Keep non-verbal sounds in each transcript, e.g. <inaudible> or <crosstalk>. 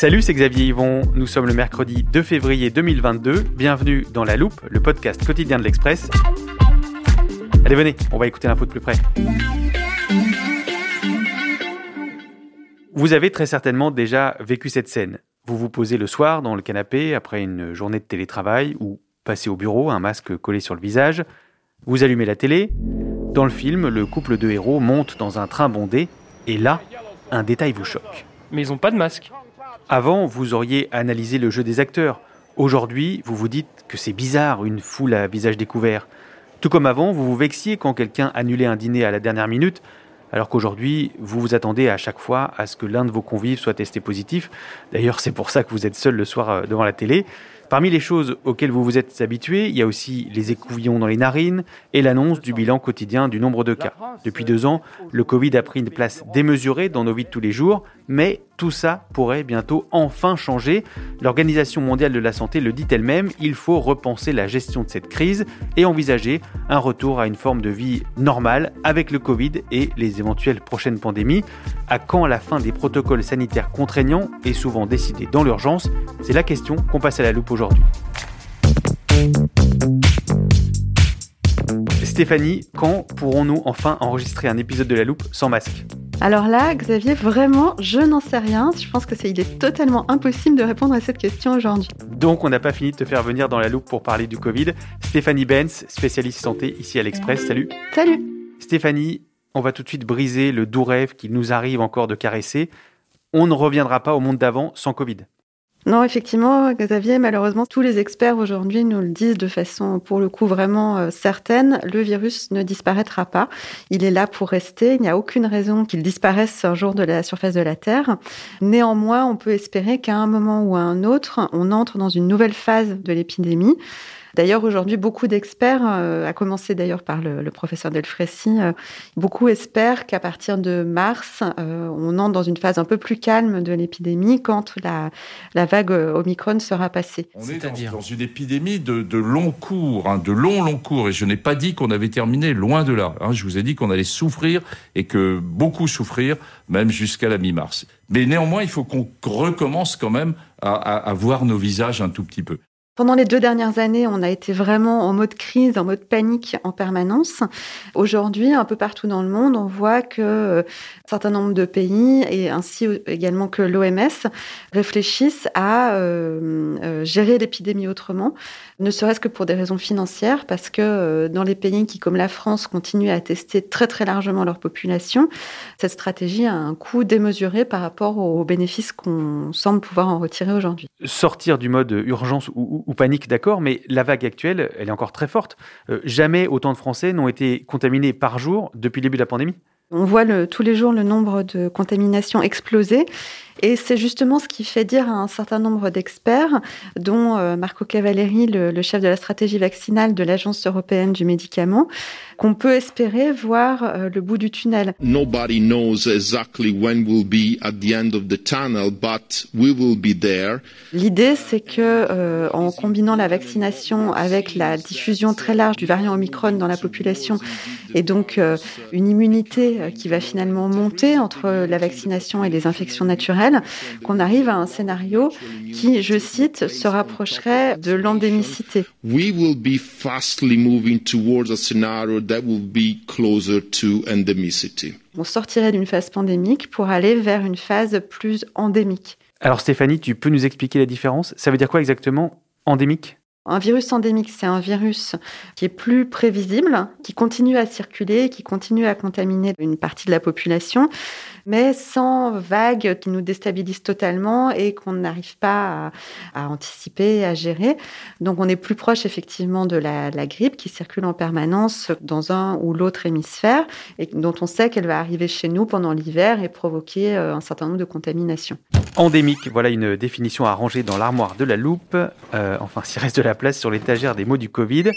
Salut, c'est Xavier Yvon. Nous sommes le mercredi 2 février 2022. Bienvenue dans La Loupe, le podcast quotidien de l'Express. Allez, venez, on va écouter l'info de plus près. Vous avez très certainement déjà vécu cette scène. Vous vous posez le soir dans le canapé après une journée de télétravail ou passez au bureau, un masque collé sur le visage. Vous allumez la télé. Dans le film, le couple de héros monte dans un train bondé et là, un détail vous choque. Mais ils n'ont pas de masque. Avant, vous auriez analysé le jeu des acteurs. Aujourd'hui, vous vous dites que c'est bizarre, une foule à visage découvert. Tout comme avant, vous vous vexiez quand quelqu'un annulait un dîner à la dernière minute, alors qu'aujourd'hui, vous vous attendez à chaque fois à ce que l'un de vos convives soit testé positif. D'ailleurs, c'est pour ça que vous êtes seul le soir euh, devant la télé. Parmi les choses auxquelles vous vous êtes habitué, il y a aussi les écouvillons dans les narines et l'annonce du bilan quotidien du nombre de cas. Depuis deux ans, le Covid a pris une place démesurée dans nos vies de tous les jours, mais tout ça pourrait bientôt enfin changer. L'Organisation mondiale de la santé le dit elle-même, il faut repenser la gestion de cette crise et envisager un retour à une forme de vie normale avec le Covid et les éventuelles prochaines pandémies. À quand la fin des protocoles sanitaires contraignants et souvent décidés dans l'urgence? C'est la question qu'on passe à la loupe aujourd'hui. Stéphanie, quand pourrons-nous enfin enregistrer un épisode de La Loupe sans masque Alors là, Xavier, vraiment, je n'en sais rien. Je pense que c'est, il est totalement impossible de répondre à cette question aujourd'hui. Donc, on n'a pas fini de te faire venir dans La Loupe pour parler du Covid. Stéphanie Benz, spécialiste santé ici à l'Express. Salut. Salut. Stéphanie, on va tout de suite briser le doux rêve qu'il nous arrive encore de caresser. On ne reviendra pas au monde d'avant sans Covid. Non, effectivement, Xavier, malheureusement, tous les experts aujourd'hui nous le disent de façon, pour le coup, vraiment euh, certaine. Le virus ne disparaîtra pas. Il est là pour rester. Il n'y a aucune raison qu'il disparaisse un jour de la surface de la Terre. Néanmoins, on peut espérer qu'à un moment ou à un autre, on entre dans une nouvelle phase de l'épidémie. D'ailleurs, aujourd'hui, beaucoup d'experts, euh, à commencer d'ailleurs par le, le professeur Delfrécy, euh, beaucoup espèrent qu'à partir de mars, euh, on entre dans une phase un peu plus calme de l'épidémie quand la, la vague Omicron sera passée. On est dans, dans une épidémie de, de long cours, hein, de long, long cours. Et je n'ai pas dit qu'on avait terminé, loin de là. Hein. Je vous ai dit qu'on allait souffrir et que beaucoup souffrir, même jusqu'à la mi-mars. Mais néanmoins, il faut qu'on recommence quand même à, à, à voir nos visages un tout petit peu. Pendant les deux dernières années, on a été vraiment en mode crise, en mode panique en permanence. Aujourd'hui, un peu partout dans le monde, on voit que euh, un certain nombre de pays et ainsi également que l'OMS réfléchissent à euh, euh, gérer l'épidémie autrement, ne serait-ce que pour des raisons financières, parce que dans les pays qui, comme la France, continuent à tester très très largement leur population, cette stratégie a un coût démesuré par rapport aux bénéfices qu'on semble pouvoir en retirer aujourd'hui. Sortir du mode urgence ou, ou, panique, d'accord, mais la vague actuelle, elle est encore très forte. Euh, jamais autant de Français n'ont été contaminés par jour depuis le début de la pandémie? On voit tous les jours le nombre de contaminations exploser. Et c'est justement ce qui fait dire à un certain nombre d'experts, dont euh, Marco Cavalleri, le, le, chef de la stratégie vaccinale de l'Agence européenne du médicament, qu'on peut espérer voir euh, le bout du tunnel. Nobody knows exactly when we'll be at the end of the tunnel, but we will be there. L'idée, c'est que euh, en combinant la vaccination avec la diffusion très large du variant Omicron dans la population, et donc euh, une immunité qui va finalement monter entre la vaccination et les infections naturelles, qu'on arrive à un scénario qui, je cite, se rapprocherait de l'endémicité. We will be fastly moving towards a scenario that will be closer to endemicity. On sortirait d'une phase pandémique pour aller vers une phase plus endémique. Alors Stéphanie, tu peux nous expliquer la différence? Ça veut dire quoi exactement endémique? Un virus endémique, c'est un virus qui est plus prévisible, qui continue à circuler, qui continue à contaminer une partie de la population, mais sans vagues qui nous déstabilisent totalement et qu'on n'arrive pas à, anticiper, à gérer. Donc on est plus proche effectivement de la, grippe qui circule en permanence dans un ou l'autre hémisphère et dont on sait qu'elle va arriver chez nous pendant l'hiver et provoquer euh, un certain nombre de contaminations. Endémique, voilà une définition à ranger dans l'armoire de la loupe. Euh, enfin, <laughs> s'il reste de la place sur l'étagère des mots du Covid.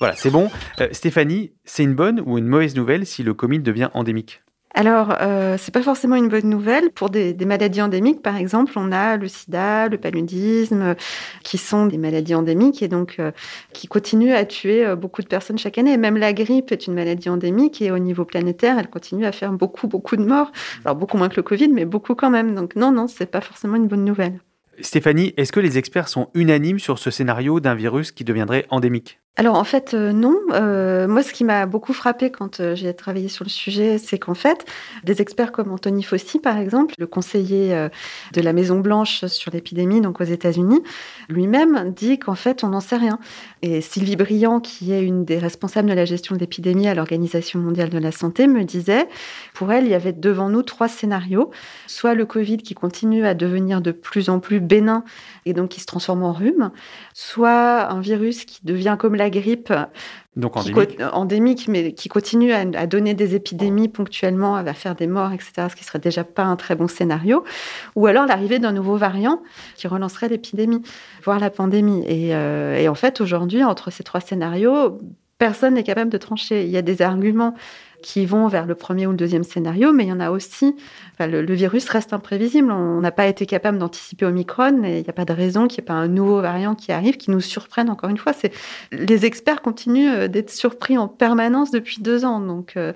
Voilà, c'est bon. Euh, Stéphanie, c'est une bonne ou une mauvaise nouvelle si le Covid devient endémique? Alors, euh, c'est pas forcément une bonne nouvelle. Pour des, maladies endémiques, par exemple, on a le sida, le paludisme, qui sont des maladies endémiques et donc euh, qui continuent à tuer euh, beaucoup de personnes chaque année. Même la grippe est une maladie endémique et au niveau planétaire, elle continue à faire beaucoup, beaucoup de morts. Alors, beaucoup moins que le Covid, mais beaucoup quand même. Donc, non, non, c'est pas forcément une bonne nouvelle. Stéphanie, est-ce que les experts sont unanimes sur ce scénario d'un virus qui deviendrait endémique? Alors en fait euh, non. Euh, moi ce qui m'a beaucoup frappé quand euh, j'ai travaillé sur le sujet, c'est qu'en fait des experts comme Anthony Fauci par exemple, le conseiller de la Maison Blanche sur l'épidémie donc aux États-Unis, lui-même dit qu'en fait on n'en sait rien. Et Sylvie Briand qui est une des responsables de la gestion de l'épidémie à l'Organisation mondiale de la santé me disait pour elle il y avait devant nous trois scénarios, soit le Covid qui continue à devenir de plus en plus bénin et donc qui se transforme en rhume, soit un virus qui devient comme la grippe, donc endémique. mais qui continue à, donner des épidémies ponctuellement, à faire des morts, etc., ce qui serait déjà pas un très bon scénario, ou alors l'arrivée d'un nouveau variant qui relancerait l'épidémie, voire la pandémie. Et, euh, et en fait, aujourd'hui, entre ces trois scénarios, personne n'est capable de trancher. Il y a des arguments qui vont vers le premier ou le deuxième scénario, mais il y en a aussi. le, virus reste imprévisible. On n'a pas été capable d'anticiper Omicron et il n'y a pas de raison qu'il n'y ait pas un nouveau variant qui arrive, qui nous surprenne encore une fois. Les experts continuent euh, d'être surpris en permanence depuis deux ans. Donc, euh,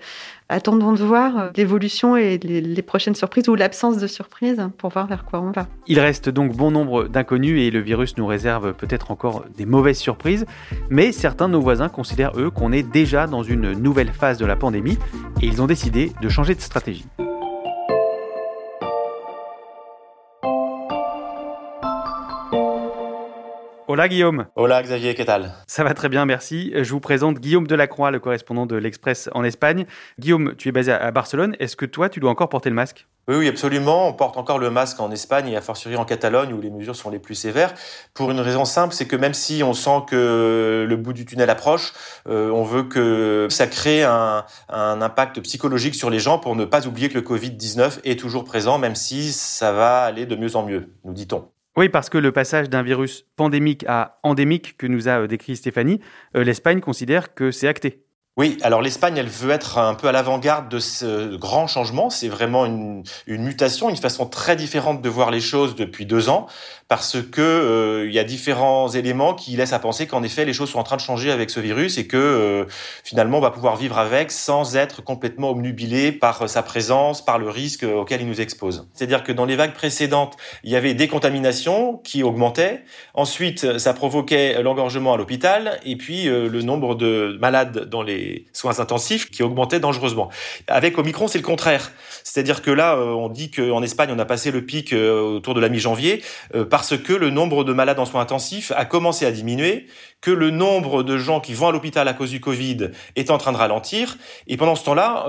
attendons de voir euh, l'évolution et les, prochaines surprises ou l'absence de surprises pour voir vers quoi on va. Il reste donc bon nombre d'inconnus et le virus nous réserve peut-être encore des mauvaises surprises, mais certains de nos voisins considèrent eux qu'on est déjà dans une nouvelle phase de la pandémie et ils ont décidé de changer de stratégie. Hola Guillaume. Hola Xavier, ¿qué tal? Ça va très bien, merci. Je vous présente Guillaume Delacroix, le correspondant de l'Express en Espagne. Guillaume, tu es basé à Barcelone. Est-ce que toi, tu dois encore porter le masque? Oui, oui, absolument. On porte encore le masque en Espagne et a fortiori en Catalogne où les mesures sont les plus sévères. Pour une raison simple, c'est que même si on sent que le bout du tunnel approche, euh, on veut que ça crée un, un, impact psychologique sur les gens pour ne pas oublier que le Covid-19 est toujours présent, même si ça va aller de mieux en mieux, nous dit-on. Oui, parce que le passage d'un virus pandémique à endémique que nous a euh, décrit Stéphanie, euh, l'Espagne considère que c'est acté. Oui, alors l'Espagne, elle veut être un peu à l'avant-garde de ce grand changement. C'est vraiment une, une, mutation, une façon très différente de voir les choses depuis deux ans, parce que euh, il y a différents éléments qui laissent à penser qu'en effet les choses sont en train de changer avec ce virus et que euh, finalement on va pouvoir vivre avec sans être complètement obnubilé par sa présence, par le risque auquel il nous expose. C'est-à-dire que dans les vagues précédentes, il y avait des contaminations qui augmentaient. Ensuite, ça provoquait l'engorgement à l'hôpital et puis euh, le nombre de malades dans les soins intensifs qui augmentaient dangereusement. Avec Omicron, c'est le contraire. C'est-à-dire que là, euh, on dit qu'en Espagne, on a passé le pic euh, autour de la mi-janvier euh, parce que le nombre de malades en soins intensifs a commencé à diminuer, que le nombre de gens qui vont à l'hôpital à cause du Covid est en train de ralentir. Et pendant ce temps-là,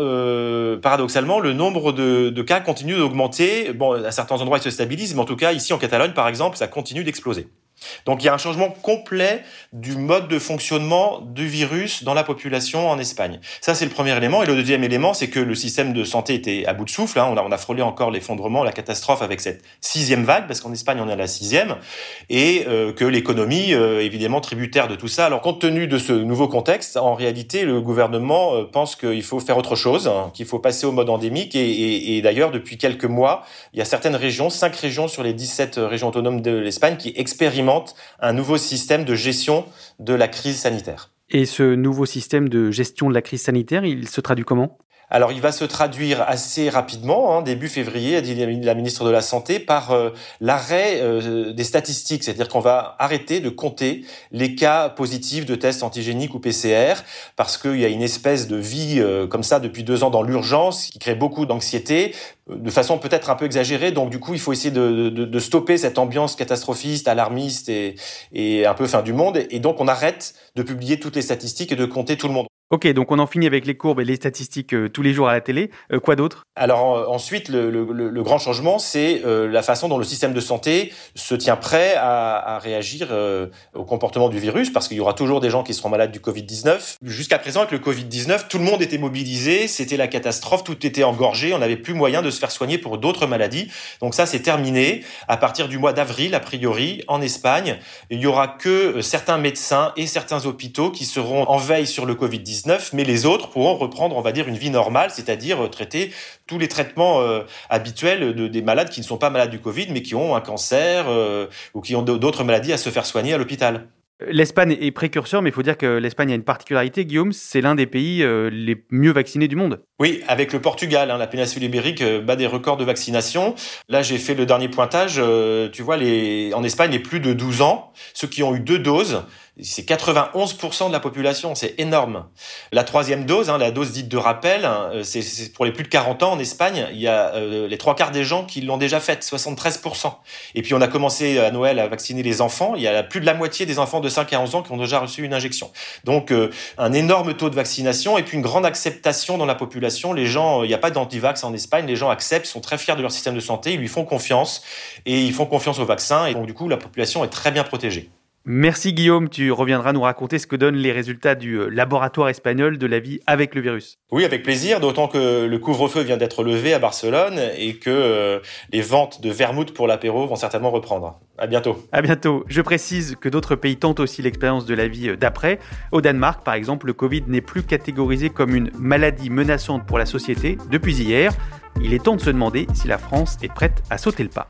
paradoxalement, le nombre de, cas continue d'augmenter. Bon, à certains endroits, il se stabilise, mais en tout cas, ici en Catalogne, par exemple, ça continue d'exploser. Donc il y a un changement complet du mode de fonctionnement du virus dans la population en Espagne. Ça, c'est le premier élément. Et le deuxième élément, c'est que le système de santé était à bout de souffle. Hein. On, a, frôlé encore l'effondrement, la catastrophe avec cette sixième vague, parce qu'en Espagne, on est à la sixième, et euh, que l'économie, euh, évidemment, tributaire de tout ça. Alors, compte tenu de ce nouveau contexte, en réalité, le gouvernement euh, pense qu'il faut faire autre chose, hein, qu'il faut passer au mode endémique. Et, d'ailleurs, depuis quelques mois, il y a certaines régions, cinq régions sur les 17 régions autonomes de l'Espagne, qui expérimentent un nouveau système de gestion de la crise sanitaire. Et ce nouveau système de gestion de la crise sanitaire, il se traduit comment? Alors, il va se traduire assez rapidement, hein, début février, a dit la ministre de la Santé, par euh, l'arrêt euh, des statistiques. C'est-à-dire qu'on va arrêter de compter les cas positifs de tests antigéniques ou PCR, parce qu'il y a une espèce de vie euh, comme ça depuis deux ans dans l'urgence qui crée beaucoup d'anxiété, de façon peut-être un peu exagérée. Donc, du coup, il faut essayer de, stopper cette ambiance catastrophiste, alarmiste et, et un peu fin du monde. Et donc, on arrête de publier toutes les statistiques et de compter tout le monde. Ok, donc on en finit avec les courbes et les statistiques euh, tous les jours à la télé. Euh, quoi d'autre? Alors ensuite, le, grand changement, c'est euh, la façon dont le système de santé se tient prêt à, à réagir au comportement du virus, parce qu'il y aura toujours des gens qui seront malades du Covid-19. Jusqu'à présent, avec le Covid-19, tout le monde était mobilisé, c'était la catastrophe, tout était engorgé, on n'avait plus moyen de se faire soigner pour d'autres maladies. Donc ça, c'est terminé. À partir du mois d'avril, a priori, en Espagne, il y aura que certains médecins et certains hôpitaux qui seront en veille sur le Covid-19 mais les autres pourront reprendre, on va dire, une vie normale, c'est-à-dire euh, traiter tous les traitements euh, habituels de, des malades qui ne sont pas malades du Covid, mais qui ont un cancer euh, ou qui ont d'autres maladies à se faire soigner à l'hôpital. L'Espagne est précurseur, mais il faut dire que l'Espagne a une particularité, Guillaume, c'est l'un des pays les mieux vaccinés du monde. Oui, avec le Portugal, hein, la péninsule ibérique bat des records de vaccination. Là, j'ai fait le dernier pointage. tu vois, les, en Espagne, les plus de 12 ans, ceux qui ont eu deux doses, c'est 91% de la population, c'est énorme. La troisième dose, hein, la dose dite de rappel, hein, euh, c'est pour les plus de 40 ans en Espagne, il y a euh, les trois quarts des gens qui l'ont déjà faite, 73%. Et puis on a commencé à Noël à vacciner les enfants, il y a plus de la moitié des enfants de 5 à 11 ans qui ont déjà reçu une injection. Donc euh, un énorme taux de vaccination et puis une grande acceptation dans la population. Les gens, il n'y a pas d'antivax en Espagne, les gens acceptent, sont très fiers de leur système de santé, ils lui font confiance et ils font confiance au vaccin et donc du coup la population est très bien protégée. Merci Guillaume, tu reviendras nous raconter ce que donnent les résultats du euh, laboratoire espagnol de la vie avec le virus. Oui, avec plaisir, d'autant que le couvre-feu vient d'être levé à Barcelone et que euh, les ventes de vermouth pour l'apéro vont certainement reprendre. À bientôt. À bientôt. Je précise que d'autres pays tentent aussi l'expérience de la vie euh, d'après. Au Danemark, par exemple, le Covid n'est plus catégorisé comme une maladie menaçante pour la société depuis hier. Il est temps de se demander si la France est prête à sauter le pas.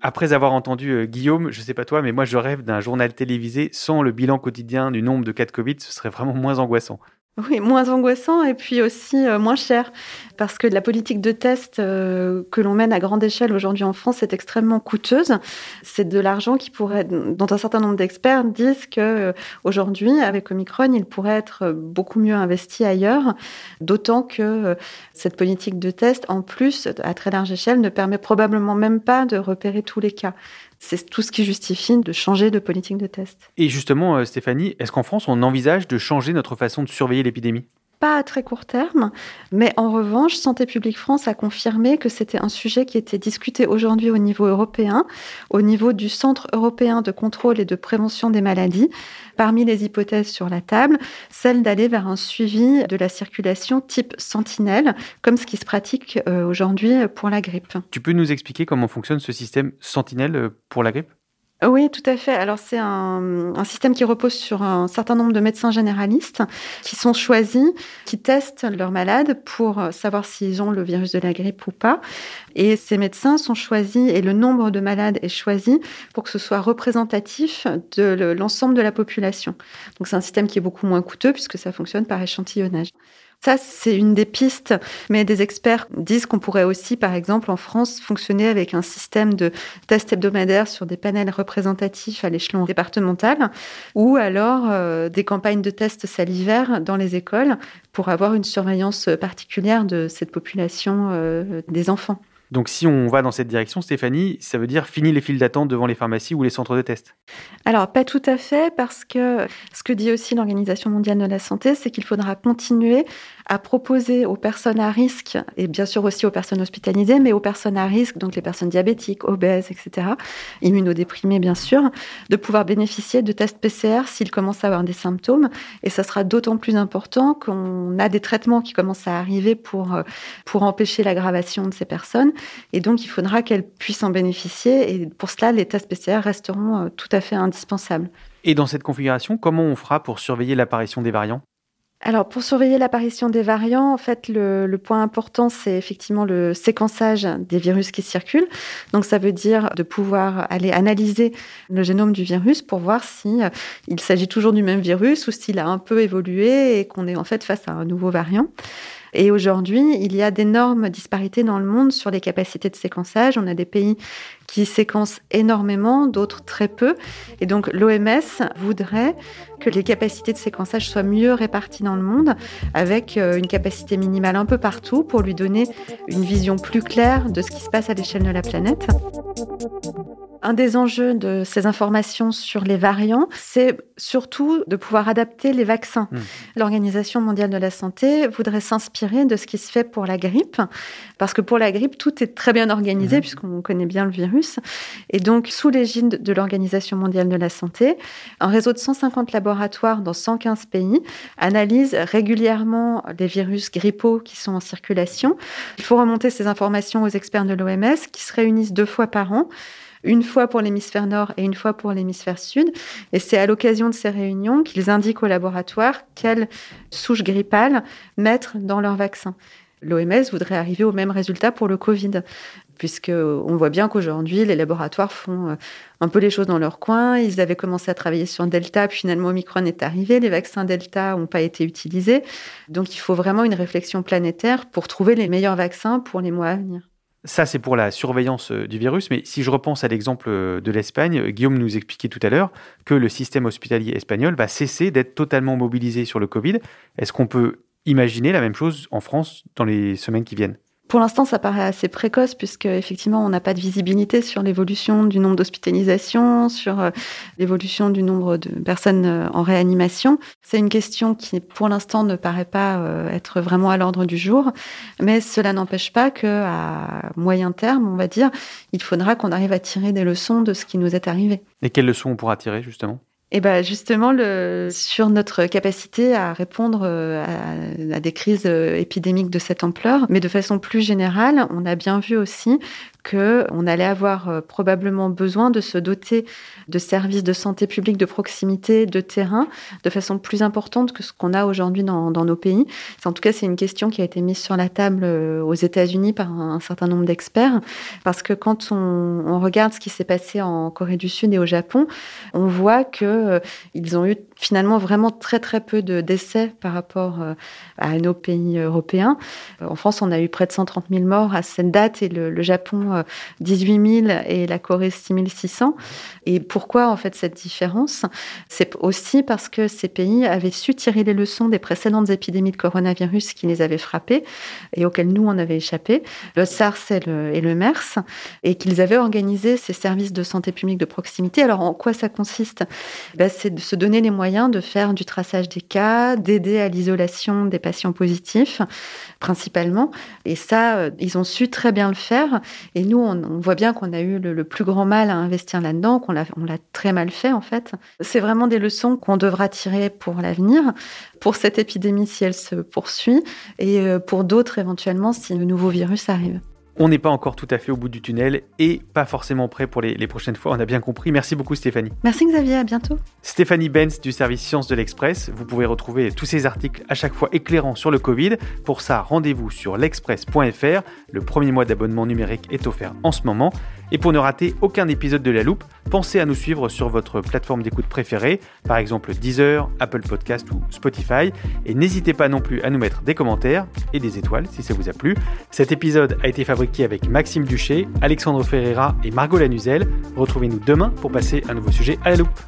Après avoir entendu euh, Guillaume, je sais pas toi, mais moi je rêve d'un journal télévisé sans le bilan quotidien du nombre de cas de Covid, ce serait vraiment moins angoissant. Oui, moins angoissant et puis aussi euh, moins cher. Parce que la politique de test euh, que l'on mène à grande échelle aujourd'hui en France est extrêmement coûteuse. C'est de l'argent qui pourrait, dont un certain nombre d'experts disent que euh, aujourd'hui, avec Omicron, il pourrait être beaucoup mieux investi ailleurs. D'autant que cette politique de test, en plus, à très large échelle, ne permet probablement même pas de repérer tous les cas. C'est tout ce qui justifie de changer de politique de test. Et justement, euh, Stéphanie, est-ce qu'en France, on envisage de changer notre façon de surveiller l'épidémie? Pas à très court terme, mais en revanche, Santé publique France a confirmé que c'était un sujet qui était discuté aujourd'hui au niveau européen, au niveau du Centre européen de contrôle et de prévention des maladies. Parmi les hypothèses sur la table, celle d'aller vers un suivi de la circulation type sentinelle, comme ce qui se pratique euh, aujourd'hui pour la grippe. Tu peux nous expliquer comment fonctionne ce système sentinelle euh, pour la grippe? Oui, tout à fait. Alors c'est un, un, système qui repose sur un certain nombre de médecins généralistes qui sont choisis, qui testent leurs malades pour savoir s'ils ont le virus de la grippe ou pas. Et ces médecins sont choisis et le nombre de malades est choisi pour que ce soit représentatif de l'ensemble de la population. Donc c'est un système qui est beaucoup moins coûteux puisque ça fonctionne par échantillonnage. Ça, c'est une des pistes, mais des experts disent qu'on pourrait aussi, par exemple, en France, fonctionner avec un système de tests hebdomadaires sur des panels représentatifs à l'échelon départemental, ou alors euh, des campagnes de tests salivaires dans les écoles pour avoir une surveillance particulière de cette population euh, des enfants. Donc si on va dans cette direction, Stéphanie, ça veut dire fini les files d'attente devant les pharmacies ou les centres de test Alors pas tout à fait, parce que ce que dit aussi l'Organisation mondiale de la santé, c'est qu'il faudra continuer à proposer aux personnes à risque, et bien sûr aussi aux personnes hospitalisées, mais aux personnes à risque, donc les personnes diabétiques, obèses, etc., immunodéprimées bien sûr, de pouvoir bénéficier de tests PCR s'ils commencent à avoir des symptômes. Et ça sera d'autant plus important qu'on a des traitements qui commencent à arriver pour, euh, pour empêcher l'aggravation de ces personnes. Et donc, il faudra qu'elles puissent en bénéficier. Et pour cela, les tests PCR resteront euh, tout à fait indispensables. Et dans cette configuration, comment on fera pour surveiller l'apparition des variants? Alors, pour surveiller l'apparition des variants, en fait, le, point important, c'est effectivement le séquençage des virus qui circulent. Donc, ça veut dire de pouvoir aller analyser le génome du virus pour voir si euh, il s'agit toujours du même virus ou s'il a un peu évolué et qu'on est en fait face à un nouveau variant. Et aujourd'hui, il y a d'énormes disparités dans le monde sur les capacités de séquençage. On a des pays qui séquencent énormément, d'autres très peu. Et donc l'OMS voudrait que les capacités de séquençage soient mieux réparties dans le monde, avec euh, une capacité minimale un peu partout pour lui donner une vision plus claire de ce qui se passe à l'échelle de la planète. Un des enjeux de ces informations sur les variants, c'est surtout de pouvoir adapter les vaccins. Hmm. L'Organisation mondiale de la santé voudrait s'inspirer de ce qui se fait pour la grippe, parce que pour la grippe, tout est très bien organisé, hmm. puisqu'on connaît bien le virus et donc, sous l'égide de l'Organisation mondiale de la santé, un réseau de 150 laboratoires dans 115 pays analyse régulièrement les virus grippaux qui sont en circulation. Il faut remonter ces informations aux experts de l'OMS qui se réunissent deux fois par an une fois pour l'hémisphère nord et une fois pour l'hémisphère sud. Et c'est à l'occasion de ces réunions qu'ils indiquent au laboratoire quelles souches grippales mettre dans leur vaccin. L'OMS voudrait arriver au même résultat pour le Covid puisque on voit bien qu'aujourd'hui, les laboratoires font euh, un peu les choses dans leur coin. Ils avaient commencé à travailler sur Delta, puis finalement Omicron est arrivé. Les vaccins Delta n'ont pas été utilisés. Donc il faut vraiment une réflexion planétaire pour trouver les meilleurs vaccins pour les mois à venir. Ça, c'est pour la surveillance euh, du virus. Mais si je repense à l'exemple euh, de l'Espagne, Guillaume nous expliquait tout à l'heure que le système hospitalier espagnol va cesser d'être totalement mobilisé sur le Covid. Est-ce qu'on peut imaginer la même chose en France dans les semaines qui viennent? Pour l'instant, ça paraît assez précoce puisque effectivement, on n'a pas de visibilité sur l'évolution du nombre d'hospitalisations, sur euh, l'évolution du nombre de personnes euh, en réanimation. C'est une question qui, pour l'instant, ne paraît pas euh, être vraiment à l'ordre du jour, mais cela n'empêche pas que à moyen terme, on va dire, il faudra qu'on arrive à tirer des leçons de ce qui nous est arrivé. Et quelles leçons on pourra tirer justement? Et ben justement, le, sur notre capacité à répondre euh, à, à, des crises euh, épidémiques de cette ampleur, mais de façon plus générale, on a bien vu aussi qu'on allait avoir euh, probablement besoin de se doter de services de santé publique de proximité, de terrain, de façon plus importante que ce qu'on a aujourd'hui dans, nos pays. En tout cas, c'est une question qui a été mise sur la table euh, aux États-Unis par un, certain nombre d'experts, parce que quand on, regarde ce qui s'est passé en Corée du Sud et au Japon, on voit qu'ils euh, ont eu finalement vraiment très très peu de décès par rapport à nos pays européens. En France, on a eu près de 130 000 morts à cette date et le, Japon 18 000 et la Corée 6 600. Et pourquoi en fait cette différence? C'est aussi parce que ces pays avaient su tirer les leçons des précédentes épidémies de coronavirus qui les avaient frappés et auxquelles nous on avait échappé, le SARS et le, MERS, et qu'ils avaient organisé ces services de santé publique de proximité. Alors en quoi ça consiste? Ben, C'est de se donner les moyens de faire du traçage des cas, d'aider à l'isolation des patients positifs principalement. Et ça, euh, ils ont su très bien le faire. Et nous, on, voit bien qu'on a eu le, plus grand mal à investir là-dedans, qu'on l'a, on l'a très mal fait en fait. C'est vraiment des leçons qu'on devra tirer pour l'avenir, pour cette épidémie si elle se poursuit, et euh, pour d'autres éventuellement si le nouveau virus arrive. On n'est pas encore tout à fait au bout du tunnel et pas forcément prêt pour les, prochaines fois, on a bien compris. Merci beaucoup Stéphanie. Merci Xavier, à bientôt. Stéphanie Benz du service Sciences de l'Express. Vous pouvez retrouver tous ces articles à chaque fois éclairants sur le Covid. Pour ça, rendez-vous sur l'express.fr. Le premier mois d'abonnement numérique est offert en ce moment. Et pour ne rater aucun épisode de La Loupe, pensez à nous suivre sur votre plateforme d'écoute préférée, par exemple Deezer, Apple Podcast ou Spotify. Et n'hésitez pas non plus à nous mettre des commentaires et des étoiles si ça vous a plu. Cet épisode a été fabriqué avec Maxime Duché, Alexandre Ferreira et Margot Lanuzel. Retrouvez-nous demain pour passer un nouveau sujet à La Loupe.